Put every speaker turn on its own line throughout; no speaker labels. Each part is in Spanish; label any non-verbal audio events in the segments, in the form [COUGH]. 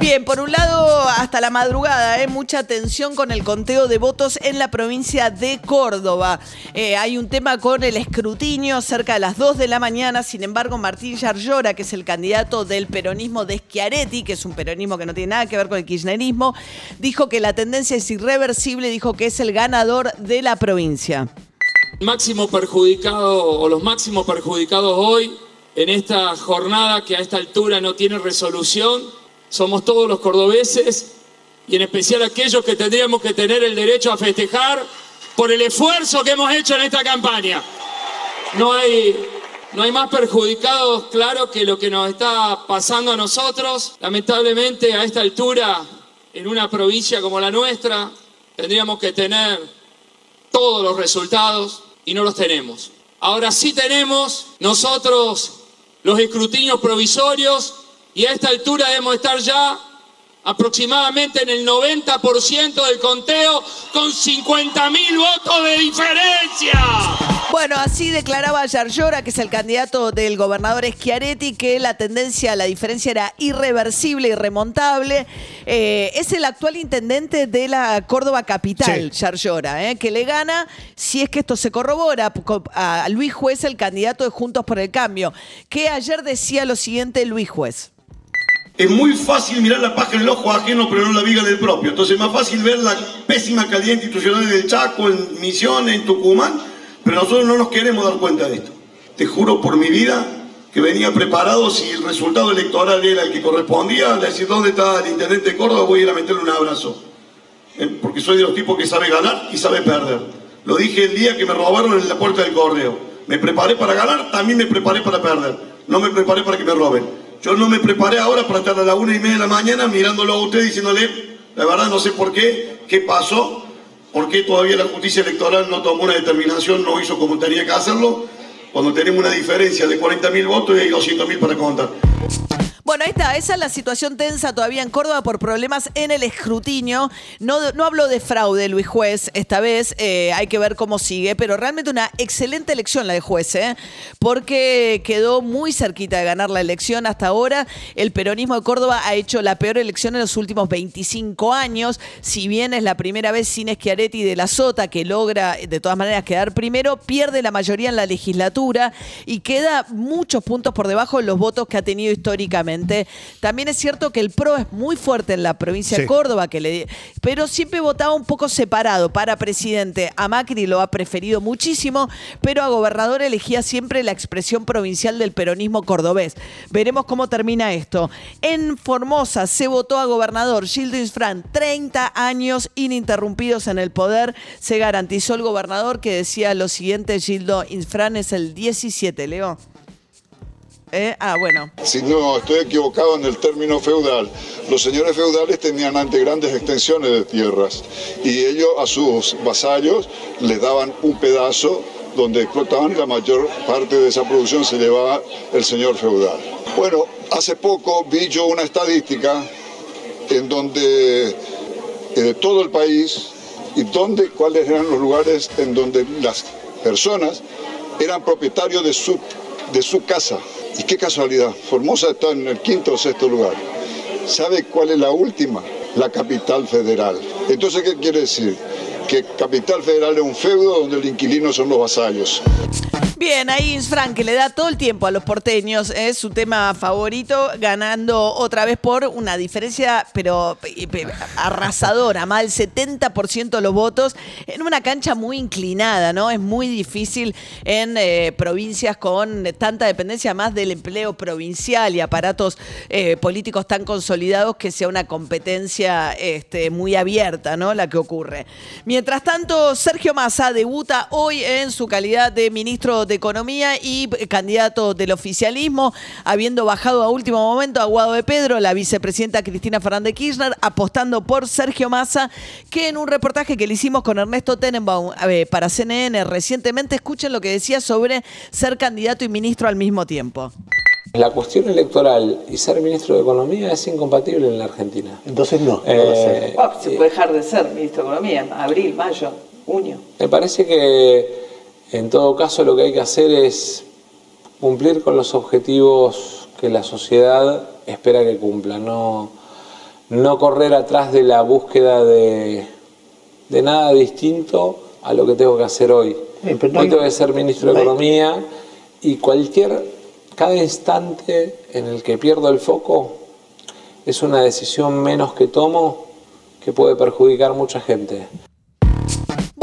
Bien, por un lado, hasta la madrugada, ¿eh? mucha tensión con el conteo de votos en la provincia de Córdoba. Eh, hay un tema con el escrutinio cerca de las 2 de la mañana. Sin embargo, Martín Yarlora, que es el candidato del peronismo de Schiaretti, que es un peronismo que no tiene nada que ver con el kirchnerismo, dijo que la tendencia es irreversible, dijo que es el ganador de la provincia.
Máximo perjudicado o los máximos perjudicados hoy en esta jornada que a esta altura no tiene resolución somos todos los cordobeses y en especial aquellos que tendríamos que tener el derecho a festejar por el esfuerzo que hemos hecho en esta campaña. No hay, no hay más perjudicados, claro, que lo que nos está pasando a nosotros. Lamentablemente, a esta altura, en una provincia como la nuestra, tendríamos que tener todos los resultados y no los tenemos. Ahora sí tenemos nosotros los escrutinios provisorios y a esta altura debemos estar ya aproximadamente en el 90% del conteo con 50 mil votos de diferencia.
Bueno, así declaraba Yarlora, que es el candidato del gobernador Schiaretti, que la tendencia, la diferencia era irreversible, irremontable. Eh, es el actual intendente de la Córdoba Capital, sí. eh, que le gana, si es que esto se corrobora, a Luis Juez, el candidato de Juntos por el Cambio, que ayer decía lo siguiente Luis Juez.
Es muy fácil mirar la paja en el ojo ajeno, pero no la viga del propio. Entonces es más fácil ver la pésima calidad institucional del Chaco, en Misiones, en Tucumán, pero nosotros no nos queremos dar cuenta de esto. Te juro por mi vida que venía preparado si el resultado electoral era el que correspondía, decir dónde está el intendente de Córdoba, voy a ir a meterle un abrazo. Eh, porque soy de los tipos que sabe ganar y sabe perder. Lo dije el día que me robaron en la puerta del correo. Me preparé para ganar, también me preparé para perder. No me preparé para que me roben. Yo no me preparé ahora para estar a la una y media de la mañana mirándolo a usted diciéndole, la verdad no sé por qué, qué pasó, por qué todavía la justicia electoral no tomó una determinación, no hizo como tenía que hacerlo, cuando tenemos una diferencia de 40 mil votos y hay 200 mil para contar.
Ahí está, esa es la situación tensa todavía en Córdoba por problemas en el escrutinio. No, no hablo de fraude, Luis Juez, esta vez eh, hay que ver cómo sigue, pero realmente una excelente elección la de juez, ¿eh? porque quedó muy cerquita de ganar la elección hasta ahora. El peronismo de Córdoba ha hecho la peor elección en los últimos 25 años, si bien es la primera vez sin Schiaretti de la Sota que logra de todas maneras quedar primero, pierde la mayoría en la legislatura y queda muchos puntos por debajo de los votos que ha tenido históricamente. También es cierto que el PRO es muy fuerte en la provincia sí. de Córdoba, que le, pero siempre votaba un poco separado. Para presidente, a Macri lo ha preferido muchísimo, pero a gobernador elegía siempre la expresión provincial del peronismo cordobés. Veremos cómo termina esto. En Formosa se votó a gobernador Gildo Insfran, 30 años ininterrumpidos en el poder. Se garantizó el gobernador que decía lo siguiente, Gildo Insfran es el 17, Leo. ¿Eh? Ah, bueno.
Si no estoy equivocado en el término feudal, los señores feudales tenían ante grandes extensiones de tierras y ellos a sus vasallos les daban un pedazo donde explotaban la mayor parte de esa producción se llevaba el señor feudal. Bueno, hace poco vi yo una estadística en donde eh, todo el país y donde, cuáles eran los lugares en donde las personas eran propietarios de su, de su casa. Y qué casualidad, Formosa está en el quinto o sexto lugar. ¿Sabe cuál es la última? La capital federal. Entonces, ¿qué quiere decir? Que capital federal es un feudo donde el inquilino son los vasallos.
Bien, ahí Insfran, que le da todo el tiempo a los porteños, es su tema favorito, ganando otra vez por una diferencia, pero arrasadora, más del 70% de los votos, en una cancha muy inclinada, ¿no? Es muy difícil en eh, provincias con tanta dependencia más del empleo provincial y aparatos eh, políticos tan consolidados que sea una competencia este, muy abierta, ¿no? La que ocurre. Mientras tanto, Sergio Massa debuta hoy en su calidad de ministro de Economía y candidato del oficialismo, habiendo bajado a último momento a Guado de Pedro, la vicepresidenta Cristina Fernández Kirchner, apostando por Sergio Massa, que en un reportaje que le hicimos con Ernesto Tenenbaum eh, para CNN recientemente, escuchen lo que decía sobre ser candidato y ministro al mismo tiempo.
La cuestión electoral y ser ministro de Economía es incompatible en la Argentina.
Entonces no.
Eh,
se puede dejar de ser ministro de Economía en abril, mayo, junio.
Me parece que en todo caso lo que hay que hacer es cumplir con los objetivos que la sociedad espera que cumpla, no, no correr atrás de la búsqueda de, de nada distinto a lo que tengo que hacer hoy.
Eh, no
hoy
hay-
tengo que ser ministro de Economía y cualquier, cada instante en el que pierdo el foco es una decisión menos que tomo que puede perjudicar mucha gente.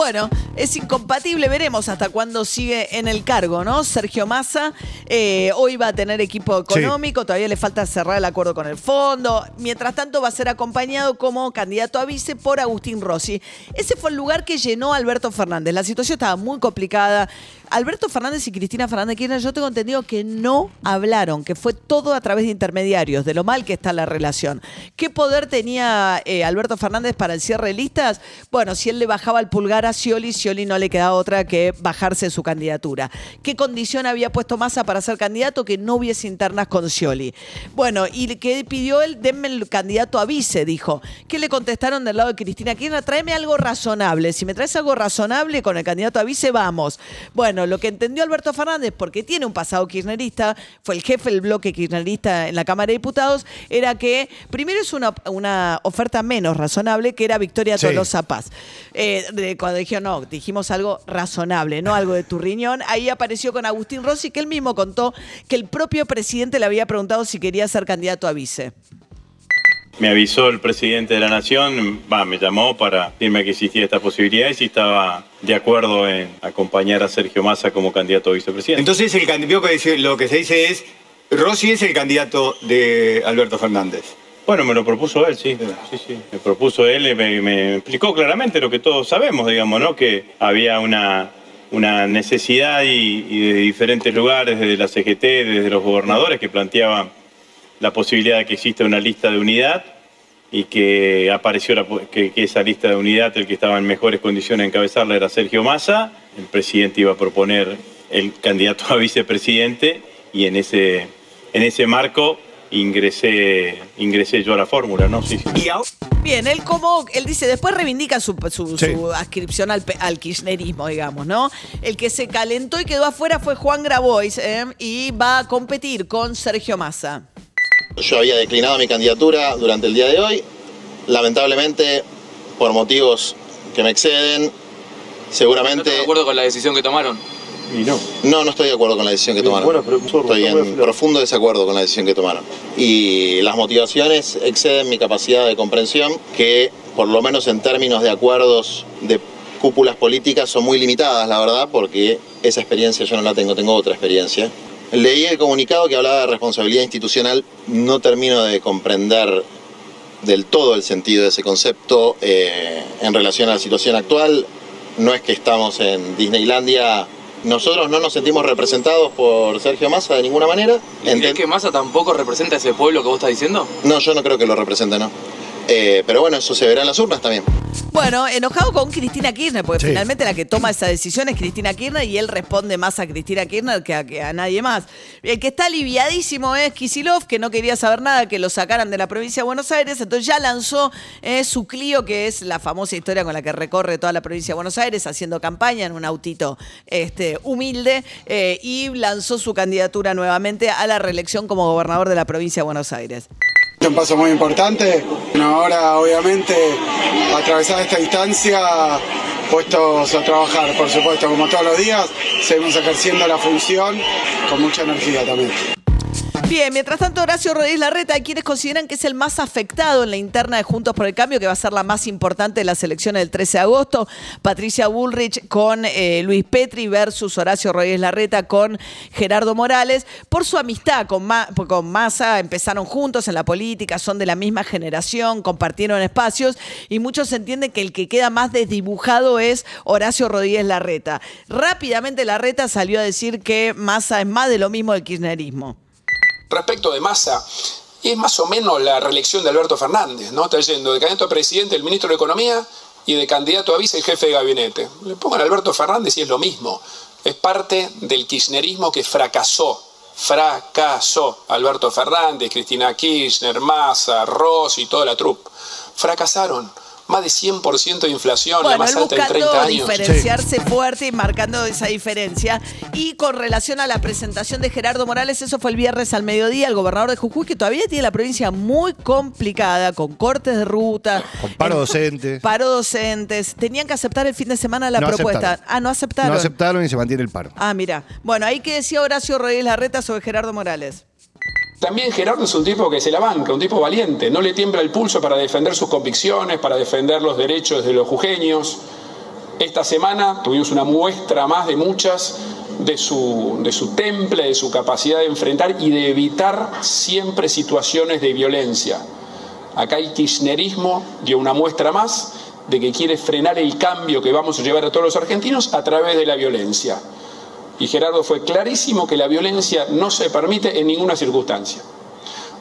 Bueno, es incompatible, veremos hasta cuándo sigue en el cargo, ¿no? Sergio Massa eh, hoy va a tener equipo económico, todavía le falta cerrar el acuerdo con el fondo. Mientras tanto va a ser acompañado como candidato a vice por Agustín Rossi. Ese fue el lugar que llenó Alberto Fernández. La situación estaba muy complicada. Alberto Fernández y Cristina Fernández Kirchner, yo tengo entendido que no hablaron, que fue todo a través de intermediarios, de lo mal que está la relación. ¿Qué poder tenía eh, Alberto Fernández para el cierre de listas? Bueno, si él le bajaba el pulgar a Scioli, Scioli no le quedaba otra que bajarse su candidatura. ¿Qué condición había puesto Massa para ser candidato? Que no hubiese internas con Scioli. Bueno, y que pidió él, denme el candidato a vice, dijo. ¿Qué le contestaron del lado de Cristina Kirchner? Tráeme algo razonable. Si me traes algo razonable con el candidato a vice, vamos. Bueno, lo que entendió Alberto Fernández, porque tiene un pasado kirchnerista, fue el jefe del bloque kirchnerista en la Cámara de Diputados, era que primero es una, una oferta menos razonable, que era Victoria
Sí.
Tolosa Paz. Eh, de- cuando dijeron, no, dijimos algo razonable, no algo de tu riñón, ahí apareció con Agustín Rossi, que él mismo contó que el propio presidente le había preguntado si quería ser candidato a vice.
Me avisó el presidente de la Nación, va, me llamó para decirme que existía esta posibilidad y si estaba de acuerdo en acompañar a Sergio Massa como candidato a vicepresidente.
Entonces el candidato lo que se dice es, Rossi es el candidato de Alberto Fernández.
Bueno, me lo propuso él, sí. sí, sí. Me propuso él y me, me explicó claramente lo que todos sabemos, digamos, ¿no? Que había una, una necesidad y, y de diferentes lugares, desde la CGT, desde los gobernadores, que planteaban la posibilidad de que exista una lista de unidad y que apareció la que, que esa lista de unidad, el que estaba en mejores condiciones de encabezarla era Sergio Massa. El presidente iba a proponer el candidato a vicepresidente y en ese, en ese marco ingresé, ingresé yo a la fórmula, ¿no? Sí.
Bien, él como, él dice, después reivindica su, su,
Sí.
su adscripción al, al kirchnerismo, digamos, ¿no? El que se calentó y quedó afuera fue Juan Grabois, ¿eh? y va a competir con Sergio Massa.
Yo había declinado mi candidatura durante el día de hoy. Lamentablemente, por motivos que me exceden, seguramente...
de acuerdo con la decisión que tomaron?
Y no.
No, no estoy de acuerdo con la decisión que tomaron.
Bueno,
Estoy
no
en profundo desacuerdo con la decisión que tomaron. Y las motivaciones exceden mi capacidad de comprensión, que por lo menos en términos de acuerdos de cúpulas políticas son muy limitadas, la verdad, porque esa experiencia yo no la tengo, tengo otra experiencia. Leí el comunicado que hablaba de responsabilidad institucional, no termino de comprender del todo el sentido de ese concepto eh, en relación a la situación actual. No es que estamos en Disneylandia. Nosotros no nos sentimos representados por Sergio Massa de ninguna manera.
¿Crees
Enten-
que Massa tampoco representa a ese pueblo que vos estás diciendo?
No, yo no creo que lo represente, ¿no? Eh, pero bueno, eso se verá en las urnas también.
Bueno, enojado con Cristina Kirchner, porque
Sí.
finalmente la que toma esa decisión es Cristina Kirchner y él responde más a Cristina Kirchner que a, que a nadie más. El que está aliviadísimo es Kisilov, que no quería saber nada que lo sacaran de la provincia de Buenos Aires, entonces ya lanzó eh, su Clio, que es la famosa historia con la que recorre toda la provincia de Buenos Aires haciendo campaña en un autito este, humilde, eh, y lanzó su candidatura nuevamente a la reelección como gobernador de la provincia de Buenos Aires.
Un paso muy importante. Ahora obviamente atravesar esta distancia, puestos a trabajar, por supuesto, como todos los días, seguimos ejerciendo la función con mucha energía también.
Bien, mientras tanto, Horacio Rodríguez Larreta, hay quienes consideran que es el más afectado en la interna de Juntos por el Cambio, que va a ser la más importante de las elecciones del 13 de agosto. Patricia Bullrich con eh, Luis Petri versus Horacio Rodríguez Larreta con Gerardo Morales. Por su amistad con, Ma- con Massa, empezaron juntos en la política, son de la misma generación, compartieron espacios y muchos entienden que el que queda más desdibujado es Horacio Rodríguez Larreta. Rápidamente Larreta salió a decir que Massa es más de lo mismo del kirchnerismo.
Respecto de Massa, es más o menos la reelección de Alberto Fernández, ¿no? Está yendo de candidato a presidente el ministro de Economía y de candidato a vice el jefe de gabinete. Le pongan a Alberto Fernández y es lo mismo. Es parte del kirchnerismo que fracasó. Fracasó. Alberto Fernández, Cristina Kirchner, Massa, Ross y toda la troupe. Fracasaron. Más de 100% de inflación, la
Bueno,
más alta en
buscando
30 años.
diferenciarse fuerte y marcando esa diferencia. Y con relación a la presentación de Gerardo Morales, eso fue el viernes al mediodía, el gobernador de Jujuy, que todavía tiene la provincia muy complicada, con cortes de ruta,
Con paro docente. [LAUGHS]
paro docentes. Tenían que aceptar el fin de semana la
No
propuesta.
aceptaron.
Ah, no aceptaron.
No aceptaron y se mantiene el paro.
Ah, mira. Bueno, ahí que decía Horacio Rodríguez Larreta sobre Gerardo Morales.
También Gerardo es un tipo que se la banca, un tipo valiente, no le tiembla el pulso para defender sus convicciones, para defender los derechos de los jujeños. Esta semana tuvimos una muestra más de muchas de su, de su temple, de su capacidad de enfrentar y de evitar siempre situaciones de violencia. Acá el kirchnerismo dio una muestra más de que quiere frenar el cambio que vamos a llevar a todos los argentinos a través de la violencia. Y Gerardo fue clarísimo que la violencia no se permite en ninguna circunstancia.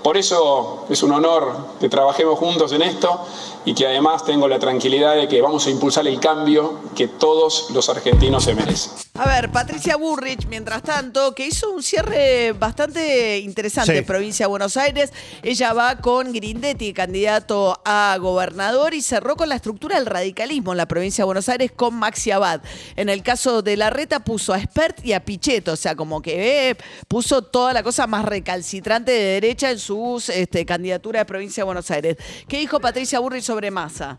Por eso es un honor que trabajemos juntos en esto y que además tengo la tranquilidad de que vamos a impulsar el cambio que todos los argentinos se merecen.
A ver, Patricia Burrich, mientras tanto, que hizo un cierre bastante interesante
Sí.
en provincia de Buenos Aires. Ella va con Grindetti, candidato a gobernador, y cerró con la estructura del radicalismo en la provincia de Buenos Aires con Maxi Abad. En el caso de la reta puso a Spert y a Pichetto, o sea, como que eh, puso toda la cosa más recalcitrante de derecha en sus este, candidaturas de provincia de Buenos Aires. ¿Qué dijo Patricia Burrich sobre Massa?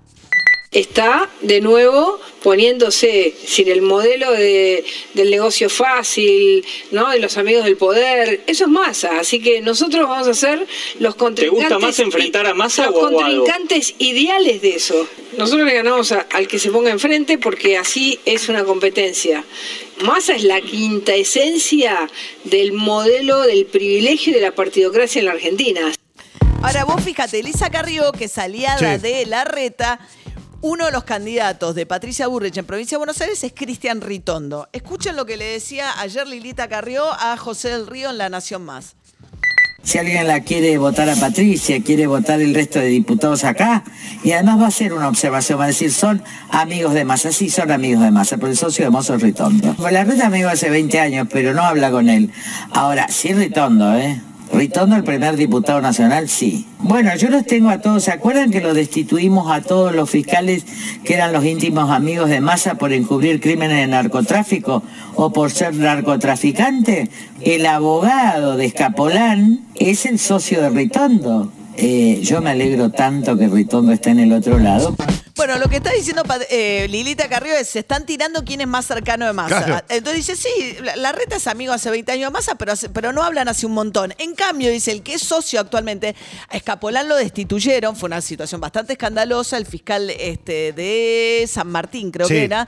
está de nuevo poniéndose sin el modelo de, del negocio fácil, ¿no? de los amigos del poder. Eso es masa. Así que nosotros vamos a ser los contrincantes.
gusta más enfrentar a Massa
los
o a Guado?
contrincantes ideales de eso. Nosotros le ganamos a- al que se ponga enfrente porque así es una competencia. Massa es la quinta esencia del modelo del privilegio y de la partidocracia en la Argentina.
Ahora vos fíjate, Elisa Carrió, que salía
Sí.
de la reta, uno de los candidatos de Patricia Burrich en provincia de Buenos Aires es Cristian Ritondo. Escuchen lo que le decía ayer Lilita Carrió a José del Río en La Nación Más.
Si alguien la quiere votar a Patricia, quiere votar el resto de diputados acá, y además va a ser una observación, va a decir, son amigos de Massa, sí son amigos de Massa, pero el socio de Mozo es Ritondo. Pues la red amigo hace 20 años, pero no habla con él. Ahora, sí Ritondo, ¿eh? Ritondo, el primer diputado nacional, sí. Bueno, yo los tengo a todos. ¿Se acuerdan que lo destituimos a todos los fiscales que eran los íntimos amigos de Massa por encubrir crímenes de narcotráfico o por ser narcotraficante? El abogado de Escapolán es el socio de Ritondo. Eh, yo me alegro tanto que Ritondo esté en el otro lado.
Bueno, lo que está diciendo eh, Lilita Carrió es, se están tirando quién es más cercano de Massa.
Claro.
Entonces dice, sí, la, la reta es amigo hace 20 años de Massa, pero, hace- pero no hablan hace un montón. En cambio, dice, el que es socio actualmente, a Escapolán lo destituyeron, fue una situación bastante escandalosa, el fiscal este, de San Martín, creo
Sí.
que era,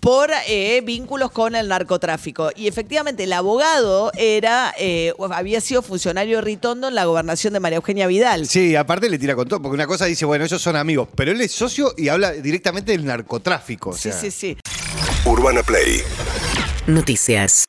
por eh, vínculos con el narcotráfico. Y efectivamente, el abogado era, eh, había sido funcionario Ritondo en la gobernación de María Eugenia Vidal.
Sí, aparte le tira con todo, porque una cosa dice, bueno, ellos son amigos, pero él es socio y habla directamente del narcotráfico. o
Sí, sí, sí.
Urbana Play
Noticias.